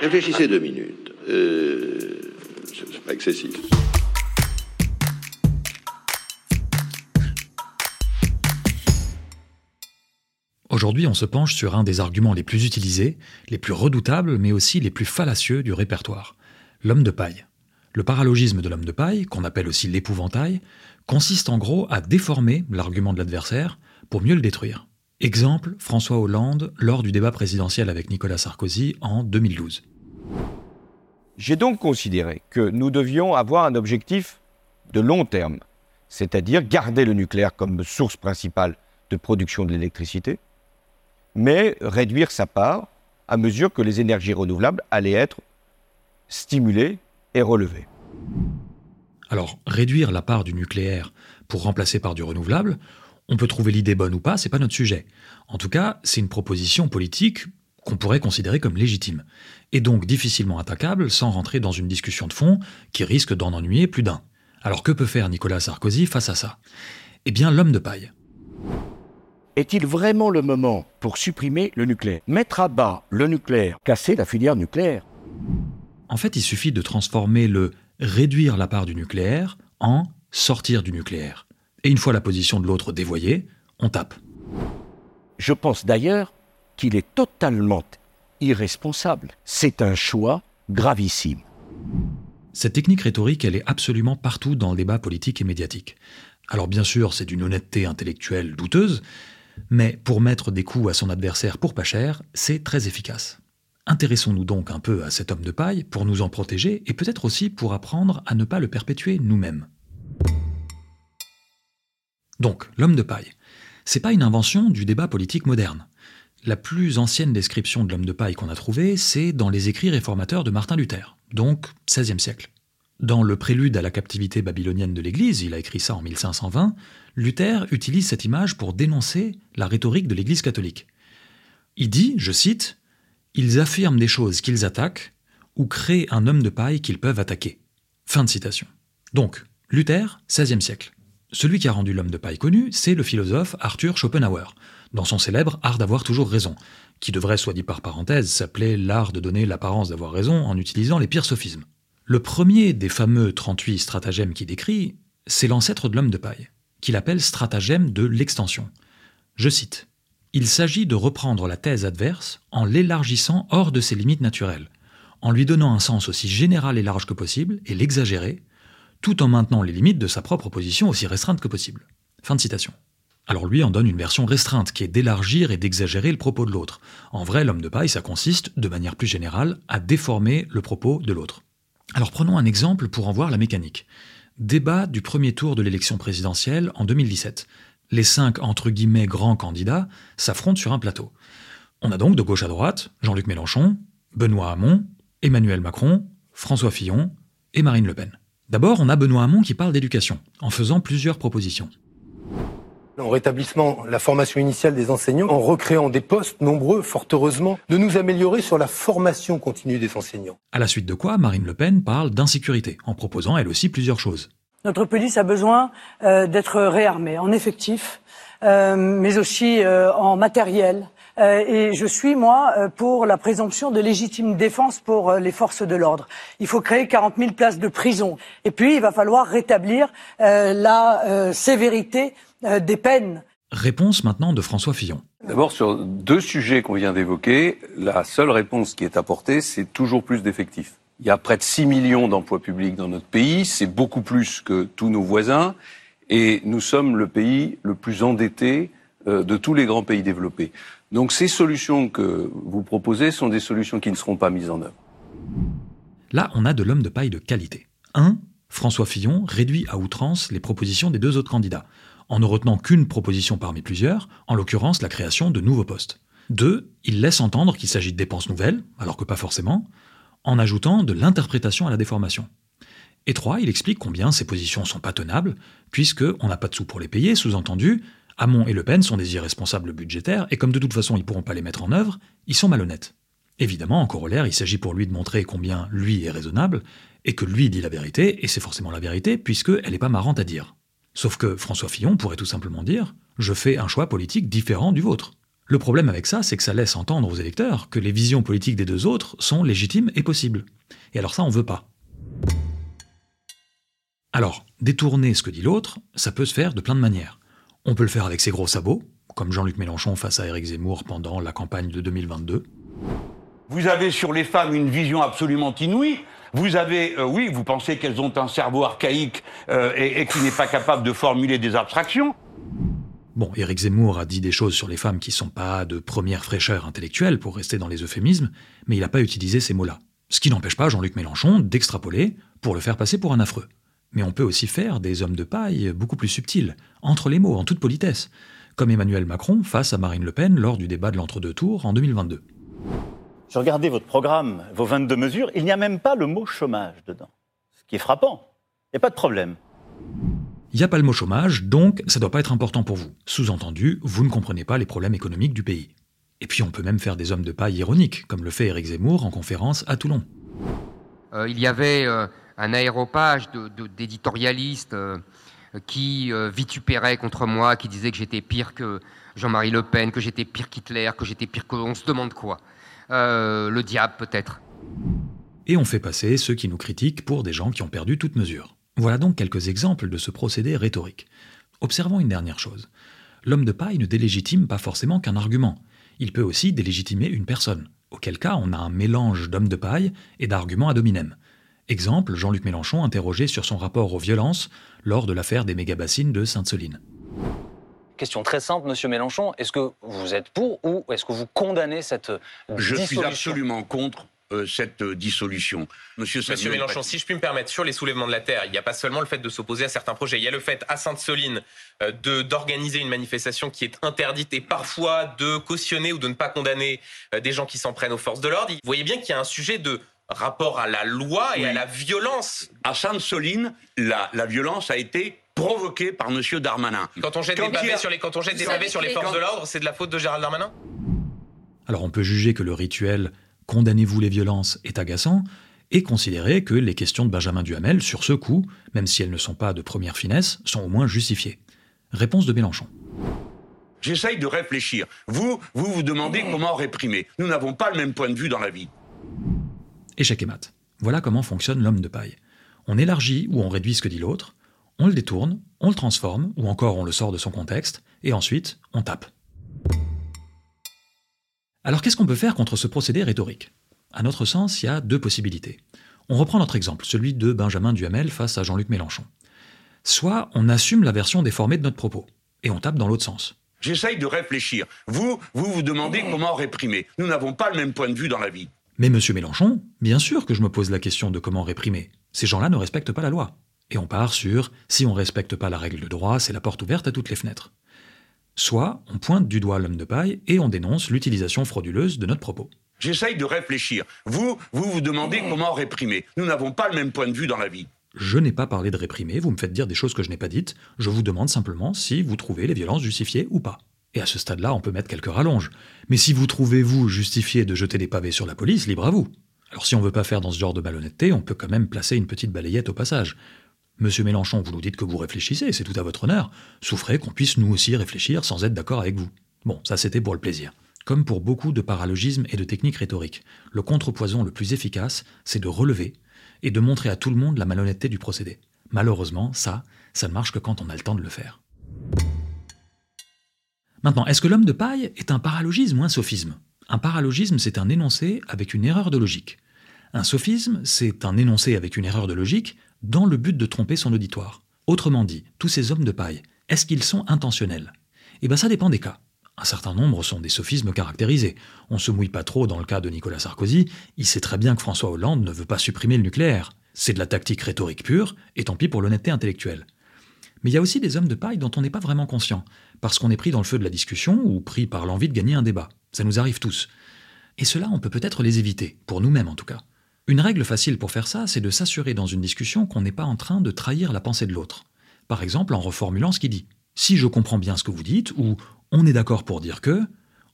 Réfléchissez deux minutes. Euh, c'est pas excessif. Aujourd'hui, on se penche sur un des arguments les plus utilisés, les plus redoutables, mais aussi les plus fallacieux du répertoire, l'homme de paille. Le paralogisme de l'homme de paille, qu'on appelle aussi l'épouvantail, consiste en gros à déformer l'argument de l'adversaire pour mieux le détruire. Exemple, François Hollande lors du débat présidentiel avec Nicolas Sarkozy en 2012. J'ai donc considéré que nous devions avoir un objectif de long terme, c'est-à-dire garder le nucléaire comme source principale de production de l'électricité, mais réduire sa part à mesure que les énergies renouvelables allaient être stimulées et relevées. Alors, réduire la part du nucléaire pour remplacer par du renouvelable, on peut trouver l'idée bonne ou pas, c'est pas notre sujet. En tout cas, c'est une proposition politique qu'on pourrait considérer comme légitime, et donc difficilement attaquable sans rentrer dans une discussion de fond qui risque d'en ennuyer plus d'un. Alors que peut faire Nicolas Sarkozy face à ça? Eh bien, l'homme de paille. Est-il vraiment le moment pour supprimer le nucléaire? Mettre à bas le nucléaire, casser la filière nucléaire? En fait, il suffit de transformer le réduire la part du nucléaire en sortir du nucléaire. Et une fois la position de l'autre dévoyée, on tape. Je pense d'ailleurs qu'il est totalement irresponsable. C'est un choix gravissime. Cette technique rhétorique, elle est absolument partout dans le débat politique et médiatique. Alors bien sûr, c'est d'une honnêteté intellectuelle douteuse, mais pour mettre des coups à son adversaire pour pas cher, c'est très efficace. Intéressons-nous donc un peu à cet homme de paille pour nous en protéger et peut-être aussi pour apprendre à ne pas le perpétuer nous-mêmes. Donc, l'homme de paille. C'est pas une invention du débat politique moderne. La plus ancienne description de l'homme de paille qu'on a trouvée, c'est dans les écrits réformateurs de Martin Luther, donc XVIe siècle. Dans le prélude à la captivité babylonienne de l'Église, il a écrit ça en 1520, Luther utilise cette image pour dénoncer la rhétorique de l'Église catholique. Il dit, je cite, Ils affirment des choses qu'ils attaquent ou créent un homme de paille qu'ils peuvent attaquer. Fin de citation. Donc, Luther, XVIe siècle. Celui qui a rendu l'homme de paille connu, c'est le philosophe Arthur Schopenhauer, dans son célèbre Art d'avoir toujours raison, qui devrait, soit dit par parenthèse, s'appeler l'art de donner l'apparence d'avoir raison en utilisant les pires sophismes. Le premier des fameux 38 stratagèmes qu'il décrit, c'est l'ancêtre de l'homme de paille, qu'il appelle stratagème de l'extension. Je cite Il s'agit de reprendre la thèse adverse en l'élargissant hors de ses limites naturelles, en lui donnant un sens aussi général et large que possible et l'exagérer, tout en maintenant les limites de sa propre position aussi restreinte que possible. Fin de citation. Alors lui en donne une version restreinte, qui est d'élargir et d'exagérer le propos de l'autre. En vrai, l'homme de paille, ça consiste, de manière plus générale, à déformer le propos de l'autre. Alors prenons un exemple pour en voir la mécanique. Débat du premier tour de l'élection présidentielle en 2017. Les cinq entre guillemets grands candidats s'affrontent sur un plateau. On a donc de gauche à droite Jean-Luc Mélenchon, Benoît Hamon, Emmanuel Macron, François Fillon et Marine Le Pen. D'abord, on a Benoît Hamon qui parle d'éducation, en faisant plusieurs propositions en rétablissement la formation initiale des enseignants, en recréant des postes nombreux, fort heureusement, de nous améliorer sur la formation continue des enseignants. À la suite de quoi, Marine Le Pen parle d'insécurité, en proposant elle aussi plusieurs choses. Notre police a besoin euh, d'être réarmée en effectifs, euh, mais aussi euh, en matériel. Et je suis, moi, pour la présomption de légitime défense pour les forces de l'ordre. Il faut créer 40 000 places de prison. Et puis, il va falloir rétablir la sévérité euh, des peines. Réponse maintenant de François Fillon. D'abord, sur deux sujets qu'on vient d'évoquer, la seule réponse qui est apportée, c'est toujours plus d'effectifs. Il y a près de 6 millions d'emplois publics dans notre pays, c'est beaucoup plus que tous nos voisins, et nous sommes le pays le plus endetté euh, de tous les grands pays développés. Donc ces solutions que vous proposez sont des solutions qui ne seront pas mises en œuvre. Là, on a de l'homme de paille de qualité. Un, François Fillon réduit à outrance les propositions des deux autres candidats en ne retenant qu'une proposition parmi plusieurs, en l'occurrence la création de nouveaux postes. Deux, il laisse entendre qu'il s'agit de dépenses nouvelles, alors que pas forcément, en ajoutant de l'interprétation à la déformation. Et trois, il explique combien ces positions sont pas tenables, puisqu'on n'a pas de sous pour les payer, sous-entendu, Hamon et Le Pen sont des irresponsables budgétaires, et comme de toute façon ils pourront pas les mettre en œuvre, ils sont malhonnêtes. Évidemment, en corollaire, il s'agit pour lui de montrer combien lui est raisonnable, et que lui dit la vérité, et c'est forcément la vérité, puisqu'elle n'est pas marrante à dire. Sauf que François Fillon pourrait tout simplement dire Je fais un choix politique différent du vôtre. Le problème avec ça, c'est que ça laisse entendre aux électeurs que les visions politiques des deux autres sont légitimes et possibles. Et alors ça, on veut pas. Alors, détourner ce que dit l'autre, ça peut se faire de plein de manières. On peut le faire avec ses gros sabots, comme Jean-Luc Mélenchon face à Éric Zemmour pendant la campagne de 2022. Vous avez sur les femmes une vision absolument inouïe. Vous avez, euh, oui, vous pensez qu'elles ont un cerveau archaïque euh, et, et qui n'est pas capable de formuler des abstractions. Bon, Éric Zemmour a dit des choses sur les femmes qui sont pas de première fraîcheur intellectuelle, pour rester dans les euphémismes, mais il n'a pas utilisé ces mots-là. Ce qui n'empêche pas Jean-Luc Mélenchon d'extrapoler pour le faire passer pour un affreux. Mais on peut aussi faire des hommes de paille beaucoup plus subtils, entre les mots, en toute politesse, comme Emmanuel Macron face à Marine Le Pen lors du débat de l'entre-deux tours en 2022. Je regardais votre programme, vos 22 mesures, il n'y a même pas le mot chômage dedans. Ce qui est frappant. Il n'y a pas de problème. Il n'y a pas le mot chômage, donc ça ne doit pas être important pour vous. Sous-entendu, vous ne comprenez pas les problèmes économiques du pays. Et puis on peut même faire des hommes de paille ironiques, comme le fait Éric Zemmour en conférence à Toulon. Euh, il y avait euh, un aéropage d'éditorialistes euh, qui vitupéraient contre moi, qui disaient que j'étais pire que Jean-Marie Le Pen, que j'étais pire qu'Hitler, que j'étais pire que... On se demande quoi Le diable peut-être. Et on fait passer ceux qui nous critiquent pour des gens qui ont perdu toute mesure. Voilà donc quelques exemples de ce procédé rhétorique. Observons une dernière chose. L'homme de paille ne délégitime pas forcément qu'un argument. Il peut aussi délégitimer une personne, auquel cas on a un mélange d'hommes de paille et d'arguments ad hominem. Exemple, Jean-Luc Mélenchon interrogé sur son rapport aux violences lors de l'affaire des méga-bassines de Sainte-Soline. Question très simple, Monsieur Mélenchon. Est-ce que vous êtes pour ou est-ce que vous condamnez cette Je suis absolument contre euh, cette euh, dissolution. Monsieur, Monsieur Mélenchon, si je puis me permettre, sur les soulèvements de la Terre, il n'y a pas seulement le fait de s'opposer à certains projets, il y a le fait à Sainte-Soline euh, de d'organiser une manifestation qui est interdite et parfois de cautionner ou de ne pas condamner des gens qui s'en prennent aux forces de l'ordre. Vous voyez bien qu'il y a un sujet de rapport à la loi et à la violence. À Sainte-Soline, la, la violence a été provoquée par Monsieur Darmanin. Quand on jette des pavés sur les, quand on jette des pavés sur les forces de l'ordre, c'est de la faute de Gérald Darmanin? Alors on peut juger que le rituel Condamnez-vous les violences est agaçant, et considérer que les questions de Benjamin Duhamel, sur ce coup, même si elles ne sont pas de première finesse, sont au moins justifiées. Réponse de Mélenchon. J'essaye de réfléchir. Vous, vous vous demandez comment réprimer. Nous n'avons pas le même point de vue dans la vie. Échec et mat. Voilà comment fonctionne l'homme de paille. On élargit ou on réduit ce que dit l'autre, on le détourne, on le transforme, ou encore on le sort de son contexte, et ensuite on tape. Alors qu'est-ce qu'on peut faire contre ce procédé rhétorique? À notre sens, il y a deux possibilités. On reprend notre exemple, celui de Benjamin Duhamel face à Jean-Luc Mélenchon. Soit on assume la version déformée de notre propos, et on tape dans l'autre sens. J'essaye de réfléchir. Vous, vous vous demandez comment réprimer. Nous n'avons pas le même point de vue dans la vie. Mais monsieur Mélenchon, bien sûr que je me pose la question de comment réprimer. Ces gens-là ne respectent pas la loi. Et on part sur si on ne respecte pas la règle de droit, c'est la porte ouverte à toutes les fenêtres. Soit on pointe du doigt l'homme de paille et on dénonce l'utilisation frauduleuse de notre propos. J'essaye de réfléchir. Vous, vous vous demandez comment réprimer. Nous n'avons pas le même point de vue dans la vie. Je n'ai pas parlé de réprimer, vous me faites dire des choses que je n'ai pas dites, je vous demande simplement si vous trouvez les violences justifiées ou pas. Et à ce stade-là, on peut mettre quelques rallonges. Mais si vous trouvez, vous, justifié de jeter des pavés sur la police, libre à vous. Alors si on veut pas faire dans ce genre de malhonnêteté, on peut quand même placer une petite balayette au passage. Monsieur Mélenchon, vous nous dites que vous réfléchissez, c'est tout à votre honneur. Souffrez qu'on puisse nous aussi réfléchir sans être d'accord avec vous. Bon, ça c'était pour le plaisir. Comme pour beaucoup de paralogismes et de techniques rhétoriques, le contrepoison le plus efficace, c'est de relever et de montrer à tout le monde la malhonnêteté du procédé. Malheureusement, ça, ça ne marche que quand on a le temps de le faire. Maintenant, est-ce que l'homme de paille est un paralogisme ou un sophisme? Un paralogisme, c'est un énoncé avec une erreur de logique. Un sophisme, c'est un énoncé avec une erreur de logique, dans le but de tromper son auditoire. Autrement dit, tous ces hommes de paille, est-ce qu'ils sont intentionnels? Eh bien ça dépend des cas. Un certain nombre sont des sophismes caractérisés. On se mouille pas trop dans le cas de Nicolas Sarkozy, il sait très bien que François Hollande ne veut pas supprimer le nucléaire. C'est de la tactique rhétorique pure, et tant pis pour l'honnêteté intellectuelle. Mais il y a aussi des hommes de paille dont on n'est pas vraiment conscient, parce qu'on est pris dans le feu de la discussion ou pris par l'envie de gagner un débat. Ça nous arrive tous. Et cela, on peut peut-être les éviter, pour nous-mêmes en tout cas. Une règle facile pour faire ça, c'est de s'assurer dans une discussion qu'on n'est pas en train de trahir la pensée de l'autre. Par exemple en reformulant ce qu'il dit. Si je comprends bien ce que vous dites, ou on est d'accord pour dire que,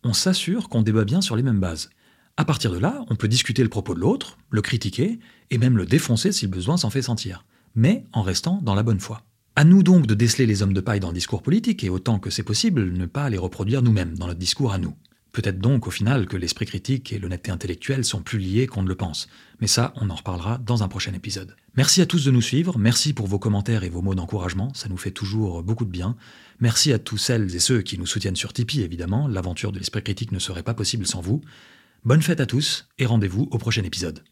on s'assure qu'on débat bien sur les mêmes bases. À partir de là, on peut discuter le propos de l'autre, le critiquer, et même le défoncer si le besoin s'en fait sentir, mais en restant dans la bonne foi. À nous donc de déceler les hommes de paille dans le discours politique et autant que c'est possible, ne pas les reproduire nous-mêmes dans notre discours à nous. Peut-être donc au final que l'esprit critique et l'honnêteté intellectuelle sont plus liés qu'on ne le pense. Mais ça, on en reparlera dans un prochain épisode. Merci à tous de nous suivre, merci pour vos commentaires et vos mots d'encouragement, ça nous fait toujours beaucoup de bien. Merci à tous celles et ceux qui nous soutiennent sur Tipeee, évidemment, l'aventure de l'esprit critique ne serait pas possible sans vous. Bonne fête à tous et rendez-vous au prochain épisode.